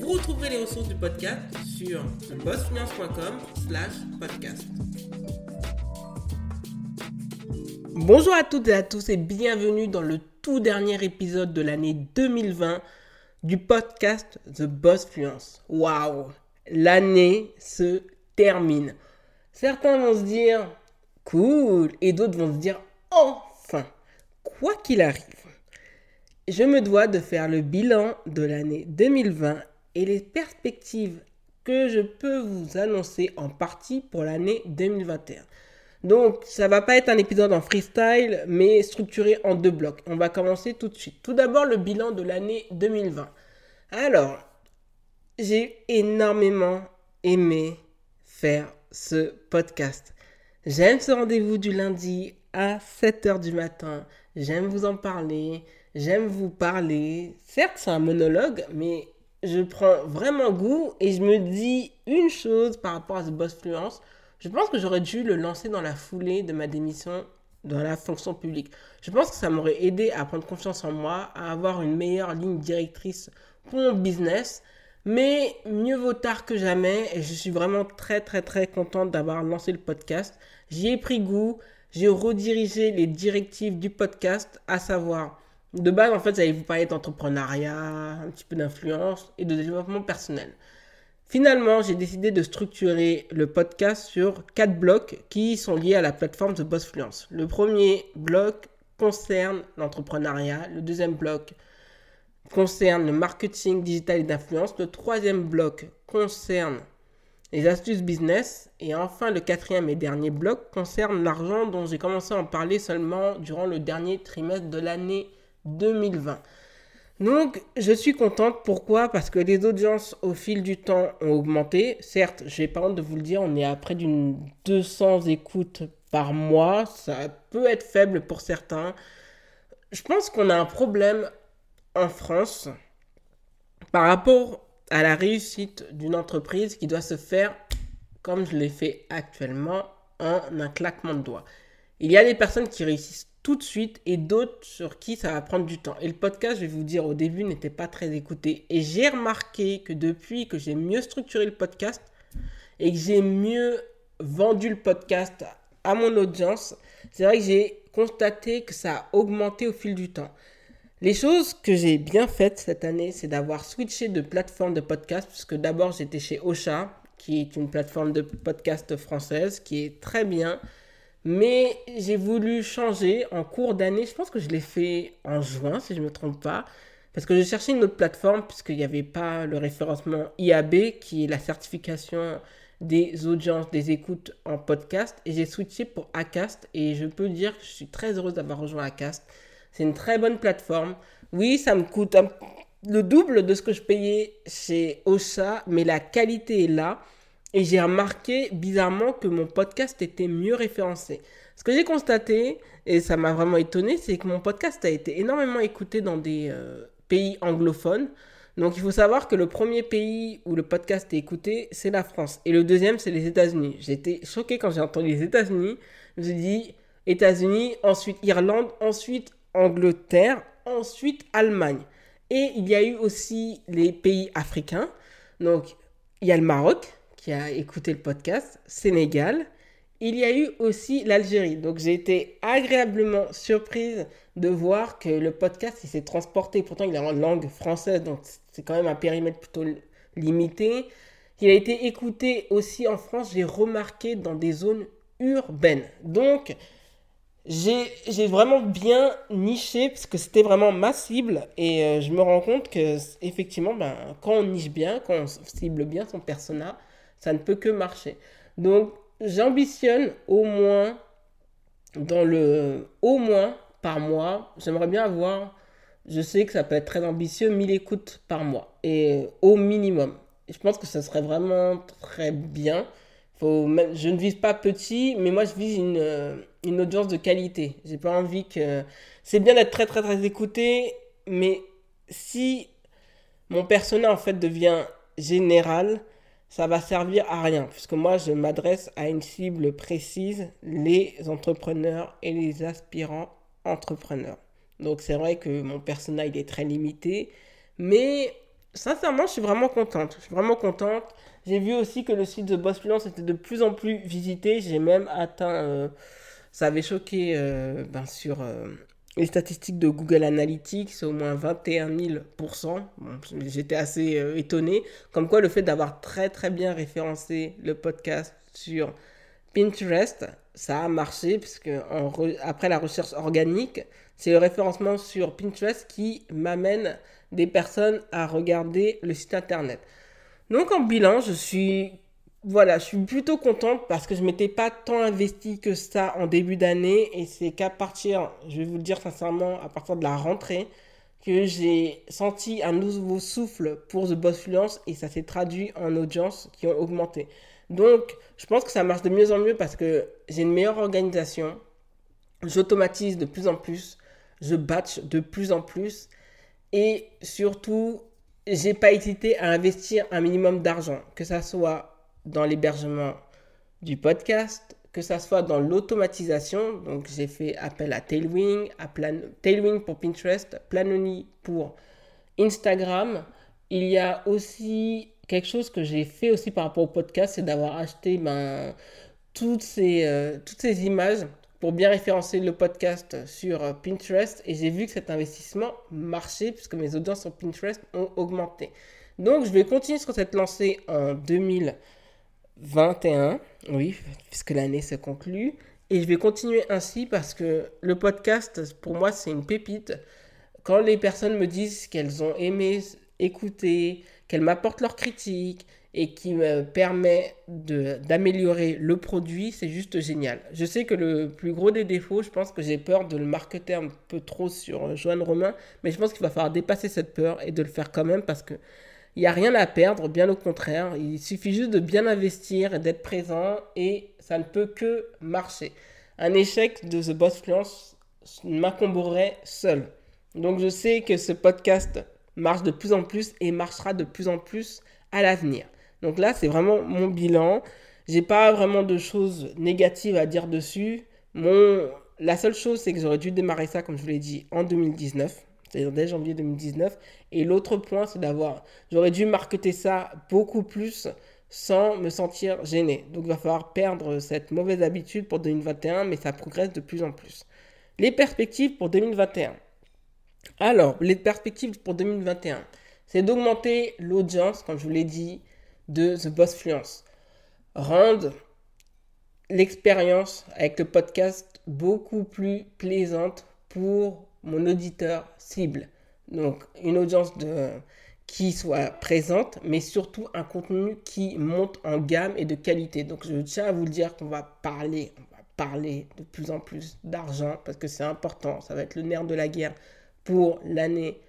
Vous retrouverez les ressources du podcast sur bossfinance.com slash podcast. Bonjour à toutes et à tous et bienvenue dans le tout dernier épisode de l'année 2020 du podcast The Boss Fluence. Waouh L'année se termine. Certains vont se dire cool et d'autres vont se dire enfin. Quoi qu'il arrive, je me dois de faire le bilan de l'année 2020 et les perspectives que je peux vous annoncer en partie pour l'année 2021. Donc, ça va pas être un épisode en freestyle, mais structuré en deux blocs. On va commencer tout de suite. Tout d'abord, le bilan de l'année 2020. Alors, j'ai énormément aimé faire ce podcast. J'aime ce rendez-vous du lundi à 7h du matin. J'aime vous en parler. J'aime vous parler. Certes, c'est un monologue, mais je prends vraiment goût et je me dis une chose par rapport à ce boss fluence. Je pense que j'aurais dû le lancer dans la foulée de ma démission dans la fonction publique. Je pense que ça m'aurait aidé à prendre confiance en moi, à avoir une meilleure ligne directrice pour mon business. Mais mieux vaut tard que jamais et je suis vraiment très très très contente d'avoir lancé le podcast. J'y ai pris goût, j'ai redirigé les directives du podcast, à savoir de base, en fait, j'allais vous parler d'entrepreneuriat, un petit peu d'influence et de développement personnel. Finalement, j'ai décidé de structurer le podcast sur quatre blocs qui sont liés à la plateforme de Bossfluence. Le premier bloc concerne l'entrepreneuriat, le deuxième bloc concerne le marketing digital et d'influence, le troisième bloc concerne les astuces business et enfin le quatrième et dernier bloc concerne l'argent dont j'ai commencé à en parler seulement durant le dernier trimestre de l'année 2020. Donc, je suis contente. Pourquoi? Parce que les audiences au fil du temps ont augmenté. Certes, j'ai pas honte de vous le dire, on est à près d'une 200 écoutes par mois. Ça peut être faible pour certains. Je pense qu'on a un problème en France par rapport à la réussite d'une entreprise qui doit se faire comme je l'ai fait actuellement en un claquement de doigts. Il y a des personnes qui réussissent tout de suite et d'autres sur qui ça va prendre du temps. Et le podcast, je vais vous dire, au début n'était pas très écouté. Et j'ai remarqué que depuis que j'ai mieux structuré le podcast et que j'ai mieux vendu le podcast à mon audience, c'est vrai que j'ai constaté que ça a augmenté au fil du temps. Les choses que j'ai bien faites cette année, c'est d'avoir switché de plateforme de podcast, puisque d'abord j'étais chez Ocha, qui est une plateforme de podcast française, qui est très bien, mais j'ai voulu changer en cours d'année. Je pense que je l'ai fait en juin, si je ne me trompe pas. Parce que je cherchais une autre plateforme, puisqu'il n'y avait pas le référencement IAB, qui est la certification des audiences, des écoutes en podcast. Et j'ai switché pour Acast. Et je peux dire que je suis très heureuse d'avoir rejoint Acast. C'est une très bonne plateforme. Oui, ça me coûte le double de ce que je payais chez Ocha, mais la qualité est là. Et j'ai remarqué bizarrement que mon podcast était mieux référencé. Ce que j'ai constaté, et ça m'a vraiment étonné, c'est que mon podcast a été énormément écouté dans des euh, pays anglophones. Donc il faut savoir que le premier pays où le podcast est écouté, c'est la France. Et le deuxième, c'est les États-Unis. J'étais choqué quand j'ai entendu les États-Unis. Je me suis dit États-Unis, ensuite Irlande, ensuite Angleterre, ensuite Allemagne. Et il y a eu aussi les pays africains. Donc il y a le Maroc, qui a écouté le podcast, Sénégal. Il y a eu aussi l'Algérie. Donc j'ai été agréablement surprise de voir que le podcast s'est transporté. Pourtant il est en langue française, donc c'est quand même un périmètre plutôt limité. Il a été écouté aussi en France, j'ai remarqué, dans des zones urbaines. Donc j'ai vraiment bien niché parce que c'était vraiment ma cible et euh, je me rends compte que effectivement ben, quand on niche bien, quand on cible bien son persona, ça ne peut que marcher. Donc, j'ambitionne au moins, dans le, au moins par mois, j'aimerais bien avoir, je sais que ça peut être très ambitieux, 1000 écoutes par mois. Et au minimum. je pense que ce serait vraiment très bien. Je ne vise pas petit, mais moi je vise une, euh, une audience de qualité. J'ai pas envie que. C'est bien d'être très très très écouté, mais si mon persona en fait devient général, ça va servir à rien, puisque moi je m'adresse à une cible précise, les entrepreneurs et les aspirants entrepreneurs. Donc c'est vrai que mon persona il est très limité, mais sincèrement je suis vraiment contente. Je suis vraiment contente. J'ai vu aussi que le site de Boss Fluence était de plus en plus visité. J'ai même atteint, euh, ça avait choqué euh, ben, sur euh, les statistiques de Google Analytics, c'est au moins 21 000%. J'étais assez étonné. Comme quoi le fait d'avoir très très bien référencé le podcast sur Pinterest, ça a marché, puisque après la recherche organique, c'est le référencement sur Pinterest qui m'amène des personnes à regarder le site internet. Donc en bilan, je suis voilà, je suis plutôt contente parce que je m'étais pas tant investi que ça en début d'année et c'est qu'à partir, je vais vous le dire sincèrement, à partir de la rentrée que j'ai senti un nouveau souffle pour The Boss Fluence et ça s'est traduit en audience qui ont augmenté. Donc, je pense que ça marche de mieux en mieux parce que j'ai une meilleure organisation, j'automatise de plus en plus, je batch de plus en plus et surtout, j'ai pas hésité à investir un minimum d'argent, que ça soit dans l'hébergement du podcast, que ça soit dans l'automatisation. Donc, j'ai fait appel à Tailwind, à Plan... Tailwind pour Pinterest, Planoni pour Instagram. Il y a aussi quelque chose que j'ai fait aussi par rapport au podcast, c'est d'avoir acheté ben, toutes, ces, euh, toutes ces images pour bien référencer le podcast sur euh, Pinterest et j'ai vu que cet investissement marchait puisque mes audiences sur Pinterest ont augmenté. Donc je vais continuer sur cette lancée en 2021, oui, puisque l'année se conclut. Et je vais continuer ainsi parce que le podcast, pour moi, c'est une pépite. Quand les personnes me disent qu'elles ont aimé écouter, qu'elles m'apportent leurs critiques, et qui me permet d'améliorer le produit, c'est juste génial. Je sais que le plus gros des défauts, je pense que j'ai peur de le marketer un peu trop sur Joanne Romain, mais je pense qu'il va falloir dépasser cette peur et de le faire quand même parce que il n'y a rien à perdre, bien au contraire. Il suffit juste de bien investir et d'être présent et ça ne peut que marcher. Un échec de The Boss Fluence m'accomberait seul. Donc je sais que ce podcast marche de plus en plus et marchera de plus en plus à l'avenir. Donc là, c'est vraiment mon bilan. J'ai pas vraiment de choses négatives à dire dessus. La seule chose, c'est que j'aurais dû démarrer ça, comme je vous l'ai dit, en 2019, c'est-à-dire dès janvier 2019. Et l'autre point, c'est d'avoir. J'aurais dû marketer ça beaucoup plus sans me sentir gêné. Donc il va falloir perdre cette mauvaise habitude pour 2021, mais ça progresse de plus en plus. Les perspectives pour 2021. Alors, les perspectives pour 2021, c'est d'augmenter l'audience, comme je vous l'ai dit, de The Boss Fluence. Rendre l'expérience avec le podcast beaucoup plus plaisante pour mon auditeur cible. Donc une audience de, qui soit présente, mais surtout un contenu qui monte en gamme et de qualité. Donc je tiens à vous le dire qu'on va parler, on va parler de plus en plus d'argent parce que c'est important. Ça va être le nerf de la guerre pour l'année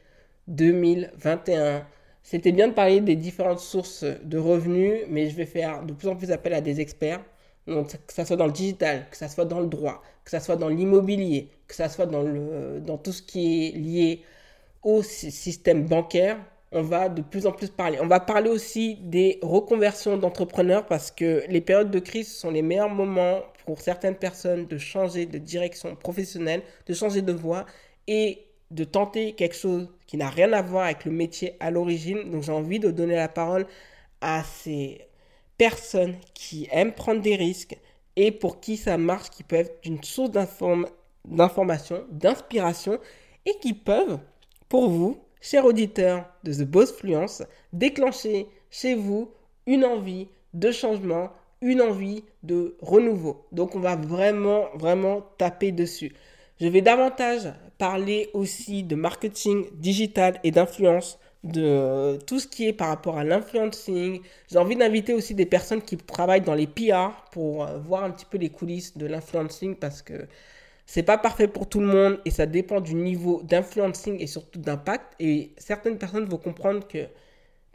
2021. C'était bien de parler des différentes sources de revenus, mais je vais faire de plus en plus appel à des experts. Que ce soit dans le digital, que ce soit dans le droit, que ce soit dans l'immobilier, que ce soit dans, le, dans tout ce qui est lié au système bancaire, on va de plus en plus parler. On va parler aussi des reconversions d'entrepreneurs parce que les périodes de crise sont les meilleurs moments pour certaines personnes de changer de direction professionnelle, de changer de voie et de tenter quelque chose qui n'a rien à voir avec le métier à l'origine. Donc j'ai envie de donner la parole à ces personnes qui aiment prendre des risques et pour qui ça marche, qui peuvent être une source d'information, d'inspiration et qui peuvent, pour vous, chers auditeurs de The Boss Fluence, déclencher chez vous une envie de changement, une envie de renouveau. Donc on va vraiment, vraiment taper dessus. Je vais davantage parler aussi de marketing digital et d'influence, de tout ce qui est par rapport à l'influencing. J'ai envie d'inviter aussi des personnes qui travaillent dans les PR pour euh, voir un petit peu les coulisses de l'influencing parce que c'est pas parfait pour tout le monde et ça dépend du niveau d'influencing et surtout d'impact. Et certaines personnes vont comprendre que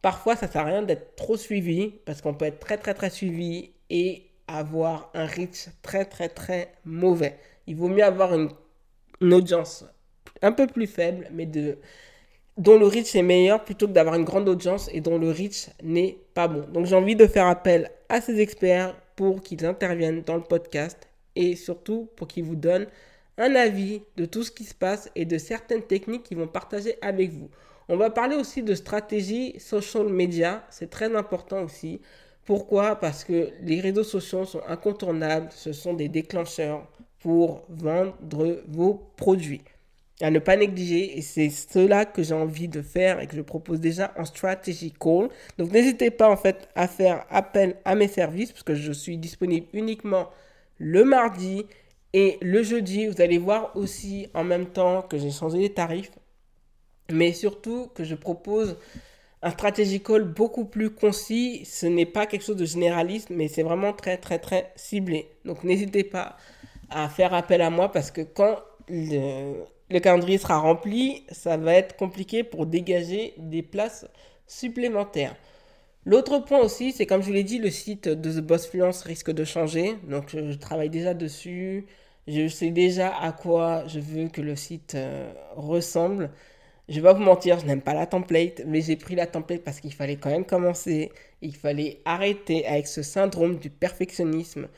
Parfois, ça sert à rien d'être trop suivi parce qu'on peut être très très très suivi et avoir un reach très très très mauvais. Il vaut mieux avoir une, audience un peu plus faible, mais de, dont le reach est meilleur plutôt que d'avoir une grande audience et dont le reach n'est pas bon. Donc j'ai envie de faire appel à ces experts pour qu'ils interviennent dans le podcast et surtout pour qu'ils vous donnent un avis de tout ce qui se passe et de certaines techniques qu'ils vont partager avec vous. On va parler aussi de stratégie social media, c'est très important aussi. Pourquoi? Parce que les réseaux sociaux sont incontournables, ce sont des déclencheurs pour vendre vos produits. À ne pas négliger, et c'est cela que j'ai envie de faire et que je propose déjà en strategy call. Donc n'hésitez pas en fait à faire appel à mes services parce que je suis disponible uniquement le mardi et le jeudi. Vous allez voir aussi en même temps que j'ai changé les tarifs mais surtout que je propose un strategy call beaucoup plus concis. Ce n'est pas quelque chose de généraliste, mais c'est vraiment très, très, très ciblé. Donc n'hésitez pas à faire appel à moi parce que quand le, le calendrier sera rempli, ça va être compliqué pour dégager des places supplémentaires. L'autre point aussi, c'est comme je vous l'ai dit, le site de The Boss Fluence risque de changer. Donc je, travaille déjà dessus. Je sais déjà à quoi je veux que le site euh, ressemble. Je vais pas vous mentir, je n'aime pas la template, mais j'ai pris la template parce qu'il fallait quand même commencer. Il fallait arrêter avec ce syndrome du perfectionnisme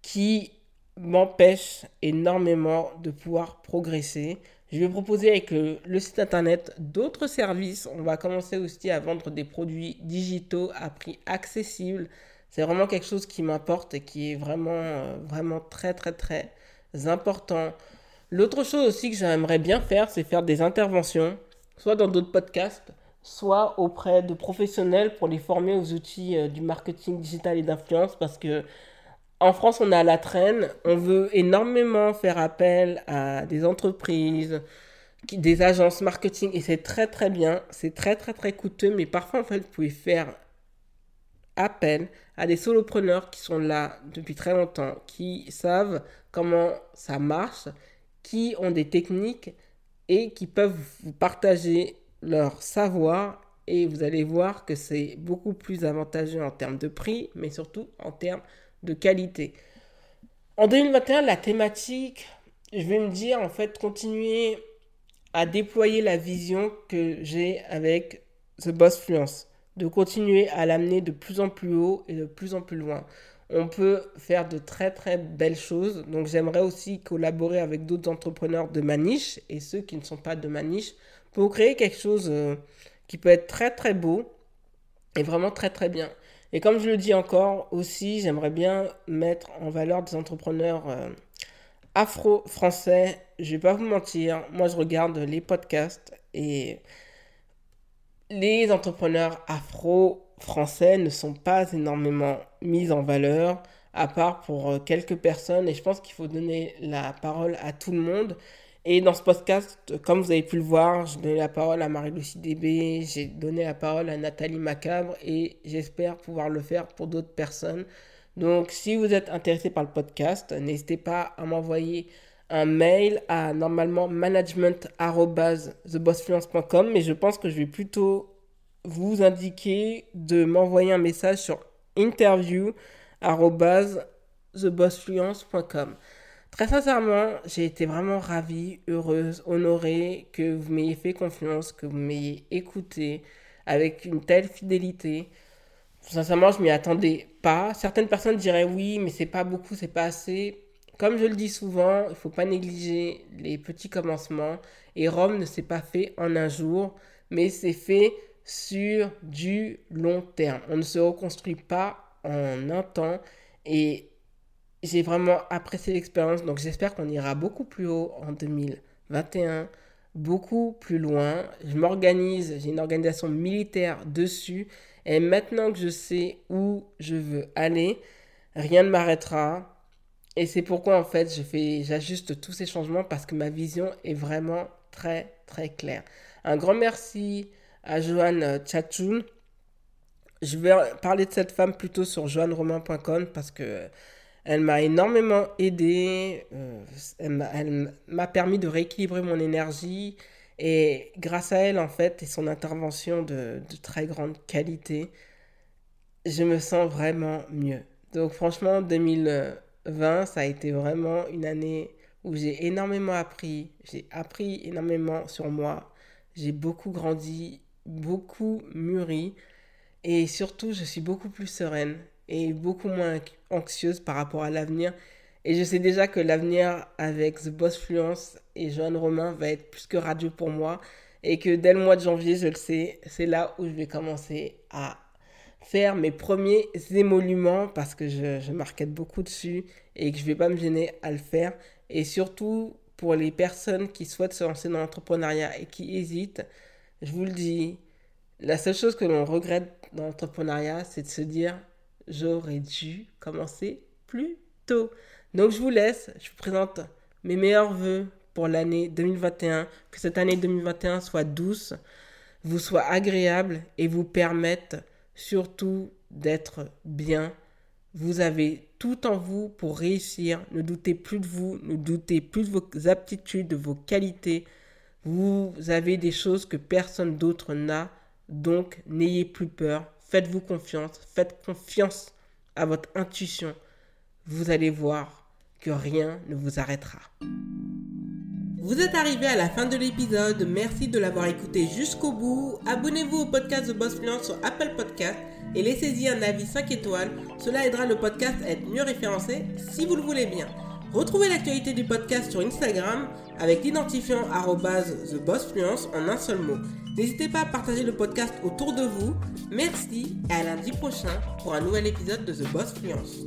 qui m'empêche énormément de pouvoir progresser. Je vais proposer avec le, site internet d'autres services. On va commencer aussi à vendre des produits digitaux à prix accessible. C'est vraiment quelque chose qui m'importe et qui est vraiment, euh, vraiment très, très, très important. L'autre chose aussi que j'aimerais bien faire, c'est faire des interventions soit dans d'autres podcasts, soit auprès de professionnels pour les former aux outils euh, du marketing digital et d'influence parce que en France, on est à la traîne. On veut énormément faire appel à des entreprises, des agences marketing et c'est très très bien. C'est très très très coûteux, mais parfois en fait, vous pouvez faire appel à des solopreneurs qui sont là depuis très longtemps, qui savent comment ça marche, qui ont des techniques et qui peuvent vous partager leur savoir et vous allez voir que c'est beaucoup plus avantageux en termes de prix, mais surtout en termes de qualité. En 2021, la thématique, je vais me dire en fait continuer à déployer la vision que j'ai avec The Boss Fluence, de continuer à l'amener de plus en plus haut et de plus en plus loin on peut faire de très très belles choses. Donc j'aimerais aussi collaborer avec d'autres entrepreneurs de ma niche et ceux qui ne sont pas de ma niche pour créer quelque chose euh, qui peut être très très beau et vraiment très très bien. Et comme je le dis encore aussi, j'aimerais bien mettre en valeur des entrepreneurs euh, afro-français. Je vais pas vous mentir, moi je regarde les podcasts et les entrepreneurs afro français ne sont pas énormément mis en valeur, à part pour euh, quelques personnes. Et je pense qu'il faut donner la parole à tout le monde. Et dans ce podcast, comme vous avez pu le voir, j'ai donné la parole à Marie-Lucie DB, j'ai donné la parole à Nathalie Macabre et j'espère pouvoir le faire pour d'autres personnes. Donc, si vous êtes intéressé par le podcast, n'hésitez pas à m'envoyer un mail à normalement management.thebossfluence.com, mais je pense que je vais plutôt vous indiquer de m'envoyer un message sur interview.thebossfluence.com. Très sincèrement, j'ai été vraiment ravie, heureuse, honorée que vous m'ayez fait confiance, que vous m'ayez écouté avec une telle fidélité. Sincèrement, je m'y attendais pas. Certaines personnes diraient oui, mais c'est pas beaucoup, c'est pas assez. Comme je le dis souvent, il faut pas négliger les petits commencements. Et Rome ne s'est pas fait en un jour, mais c'est fait sur du long terme. On ne se reconstruit pas en un temps et j'ai vraiment apprécié l'expérience. Donc j'espère qu'on ira beaucoup plus haut en 2021, beaucoup plus loin. Je m'organise, j'ai une organisation militaire dessus et maintenant que je sais où je veux aller, rien ne m'arrêtera. Et c'est pourquoi en fait je fais, j'ajuste tous ces changements parce que ma vision est vraiment très très claire. Un grand merci à Joanne Tchatchoun. Je vais parler de cette femme plutôt sur joanneromain.com parce que elle m'a énormément aidé. Euh, elle m'a permis de rééquilibrer mon énergie Et grâce à elle, en fait, et son intervention de, de très grande qualité, je me sens vraiment mieux. Donc franchement, 2020, ça a été vraiment une année où j'ai énormément appris. J'ai appris énormément sur moi. J'ai beaucoup grandi, beaucoup mûri. Et surtout, je suis beaucoup plus sereine et beaucoup moins anxieuse par rapport à l'avenir. Et je sais déjà que l'avenir avec The Boss Fluence et Joanne Romain va être plus que radieux pour moi. Et que dès le mois de janvier, je le sais, c'est là où je vais commencer à faire mes premiers émoluments parce que je, je marquette beaucoup dessus et que je ne vais pas me gêner à le faire. Et surtout, pour les personnes qui souhaitent se lancer dans l'entrepreneuriat et qui hésitent, je vous le dis, la seule chose que l'on regrette dans l'entrepreneuriat, c'est de se dire j'aurais dû commencer plus tôt. Donc je vous laisse, je vous présente mes meilleurs voeux pour l'année 2021, que cette année 2021 soit douce, vous soit agréable et vous permette surtout d'être bien. Vous avez tout en vous pour réussir. Ne doutez plus de vous, ne doutez plus de vos aptitudes, de vos qualités. Vous avez des choses que personne d'autre n'a. Donc n'ayez plus peur. Faites-vous confiance. Faites confiance à votre intuition. Vous allez voir que rien ne vous arrêtera. Vous êtes arrivé à la fin de l'épisode. Merci de l'avoir écouté jusqu'au bout. Abonnez-vous au podcast de Boss Fluence sur Apple Podcast et laissez-y un avis 5 étoiles. Cela aidera le podcast à être mieux référencé si vous le voulez bien. Retrouvez l'actualité du podcast sur Instagram avec l'identifiant TheBossFluence en un seul mot. N'hésitez pas à partager le podcast autour de vous. Merci et à lundi prochain pour un nouvel épisode de The Boss Fluence.